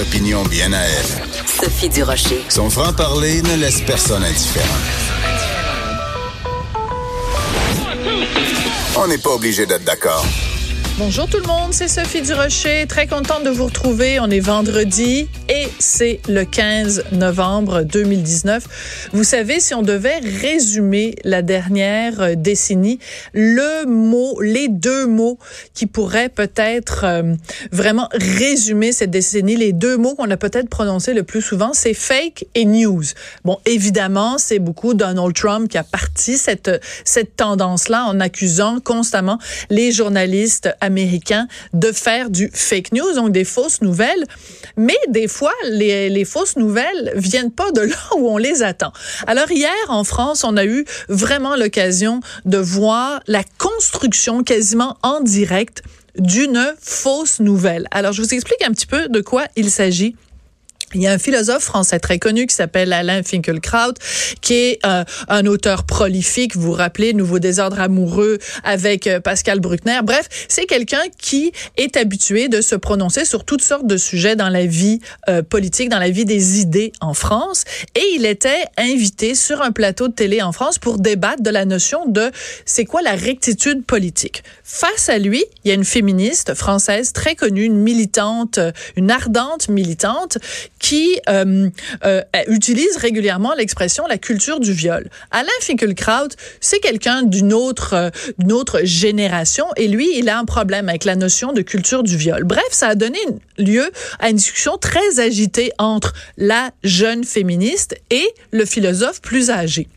Opinions bien à elle. Sophie Durocher. Son franc-parler ne laisse personne indifférent. On n'est pas obligé d'être d'accord. Bonjour tout le monde, c'est Sophie Durocher. Très contente de vous retrouver. On est vendredi et c'est le 15 novembre 2019. Vous savez, si on devait résumer la dernière euh, décennie, le mot, les deux mots qui pourraient peut-être euh, vraiment résumer cette décennie, les deux mots qu'on a peut-être prononcés le plus souvent, c'est fake et news. Bon, évidemment, c'est beaucoup Donald Trump qui a parti cette, cette tendance-là en accusant constamment les journalistes de faire du fake news, donc des fausses nouvelles. Mais des fois, les, les fausses nouvelles viennent pas de là où on les attend. Alors hier, en France, on a eu vraiment l'occasion de voir la construction quasiment en direct d'une fausse nouvelle. Alors, je vous explique un petit peu de quoi il s'agit. Il y a un philosophe français très connu qui s'appelle Alain Finkielkraut, qui est euh, un auteur prolifique. Vous vous rappelez, Nouveau désordre amoureux avec euh, Pascal Bruckner. Bref, c'est quelqu'un qui est habitué de se prononcer sur toutes sortes de sujets dans la vie euh, politique, dans la vie des idées en France. Et il était invité sur un plateau de télé en France pour débattre de la notion de c'est quoi la rectitude politique. Face à lui, il y a une féministe française très connue, une militante, une ardente militante qui euh, euh, utilise régulièrement l'expression la culture du viol. Alain Finkielkraut, c'est quelqu'un d'une autre euh, d'une autre génération et lui, il a un problème avec la notion de culture du viol. Bref, ça a donné lieu à une discussion très agitée entre la jeune féministe et le philosophe plus âgé.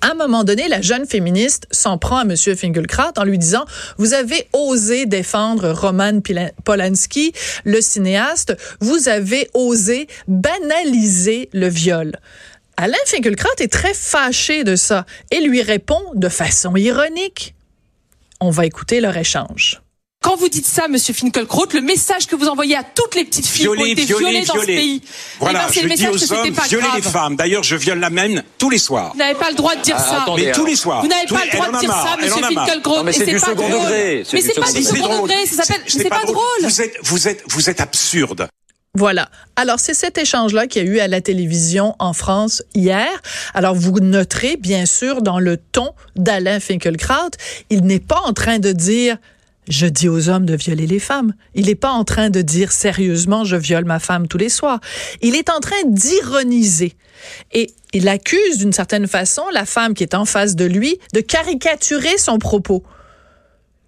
À un moment donné, la jeune féministe s'en prend à M. Finkelkraut en lui disant, vous avez osé défendre Roman Polanski, le cinéaste, vous avez osé banaliser le viol. Alain Finkelkraut est très fâché de ça et lui répond de façon ironique. On va écouter leur échange. Quand vous dites ça, Monsieur Finkielkraut, le message que vous envoyez à toutes les petites filles qui ont été violées dans ce pays, Voilà, eh ben, c'est je le message que hommes, pas violer grave. les femmes. D'ailleurs, je viole la même tous les soirs. Vous n'avez pas le droit de dire Ah, ça. attendez, Mais tous les soirs. Vous n'avez pas les- le droit de dire marre, ça, Monsieur. Non, mais c'est pas second drôle. Mais c'est pas du second degré, ça s'appelle, C'est pas pas drôle. Vous êtes, vous êtes, vous êtes absurde. Voilà. Alors, c'est cet échange-là qu'il y a eu à la télévision en France hier. Alors, vous noterez, bien sûr, dans le ton d'Alain Finkielkraut, il n'est pas en train de dire je dis aux hommes de violer les femmes. Il n'est pas en train de dire sérieusement je viole ma femme tous les soirs. Il est en train d'ironiser. Et il accuse d'une certaine façon la femme qui est en face de lui de caricaturer son propos.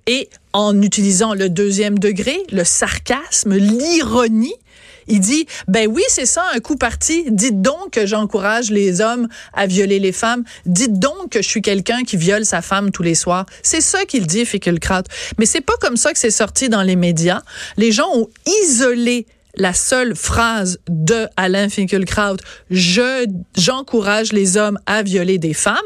Et en utilisant le deuxième degré, le sarcasme, l'ironie, il dit, ben oui, c'est ça, un coup parti. Dites donc que j'encourage les hommes à violer les femmes. Dites donc que je suis quelqu'un qui viole sa femme tous les soirs. C'est ça qu'il dit, Finkielkraut. Mais c'est pas comme ça que c'est sorti dans les médias. Les gens ont isolé la seule phrase de Alain Finkielkraut, je j'encourage les hommes à violer des femmes.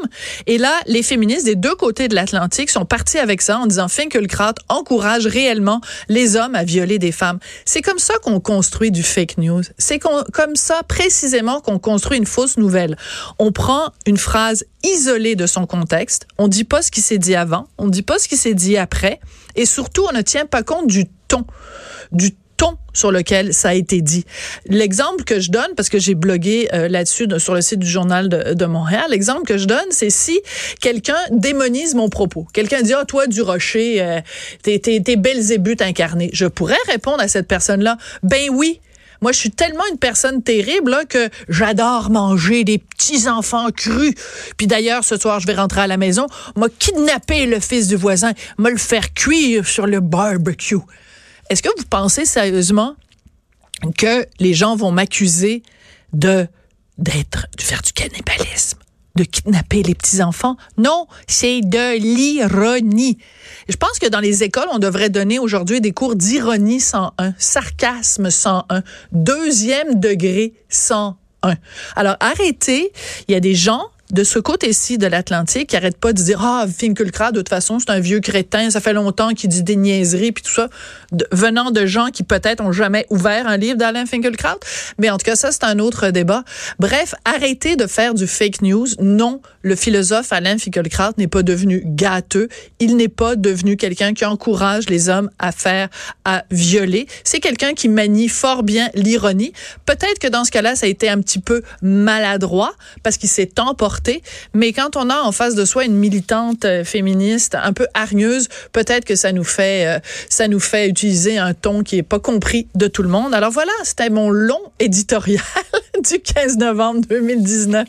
Et là, les féministes des deux côtés de l'Atlantique sont partis avec ça en disant Finkielkraut encourage réellement les hommes à violer des femmes. C'est comme ça qu'on construit du fake news. C'est comme ça précisément qu'on construit une fausse nouvelle. On prend une phrase isolée de son contexte, on dit pas ce qui s'est dit avant, on dit pas ce qui s'est dit après, et surtout on ne tient pas compte du ton, du ton sur lequel ça a été dit. L'exemple que je donne, parce que j'ai blogué euh, là-dessus de- sur le site du journal de, Montréal, l'exemple que je donne, c'est si quelqu'un démonise mon propos. Quelqu'un dit, ah, toi, du rocher, euh, t'es, t'es, t'es Belzébuth incarné. Je pourrais répondre à cette personne-là, ben oui, moi, je suis tellement une personne terrible que j'adore manger des petits enfants crus. Puis d'ailleurs, ce soir, je vais rentrer à la maison, m'a kidnappé le fils du voisin, m'a le faire cuire sur le barbecue. Est-ce que vous pensez sérieusement que les gens vont m'accuser de d'être, de faire du cannibalisme de kidnapper les petits-enfants? Non, c'est de l'ironie. Je pense que dans les écoles, on devrait donner aujourd'hui des cours d'ironie 101, sarcasme 101, deuxième degré 101. Alors arrêtez, il y a des gens de ce côté-ci de l'Atlantique qui arrête pas de dire ah Finkelkraut de toute façon c'est un vieux crétin ça fait longtemps qu'il dit des niaiseries puis tout ça venant de gens qui peut-être ont jamais ouvert un livre d'Alain Finkelkraut mais en tout cas ça c'est un autre débat. Bref arrêtez de faire du fake news. Non le philosophe Alain Finkelkraut n'est pas devenu gâteux. Il n'est pas devenu quelqu'un qui encourage les hommes à faire à violer. C'est quelqu'un qui manie fort bien l'ironie. Peut-être que dans ce cas-là ça a été un petit peu maladroit parce qu'il s'est emporté mais quand on a en face de soi une militante euh, féministe un peu hargneuse, peut-être que ça nous fait euh, ça nous fait utiliser un ton qui est pas compris de tout le monde. Alors voilà, c'était mon long éditorial du 15 novembre 2019.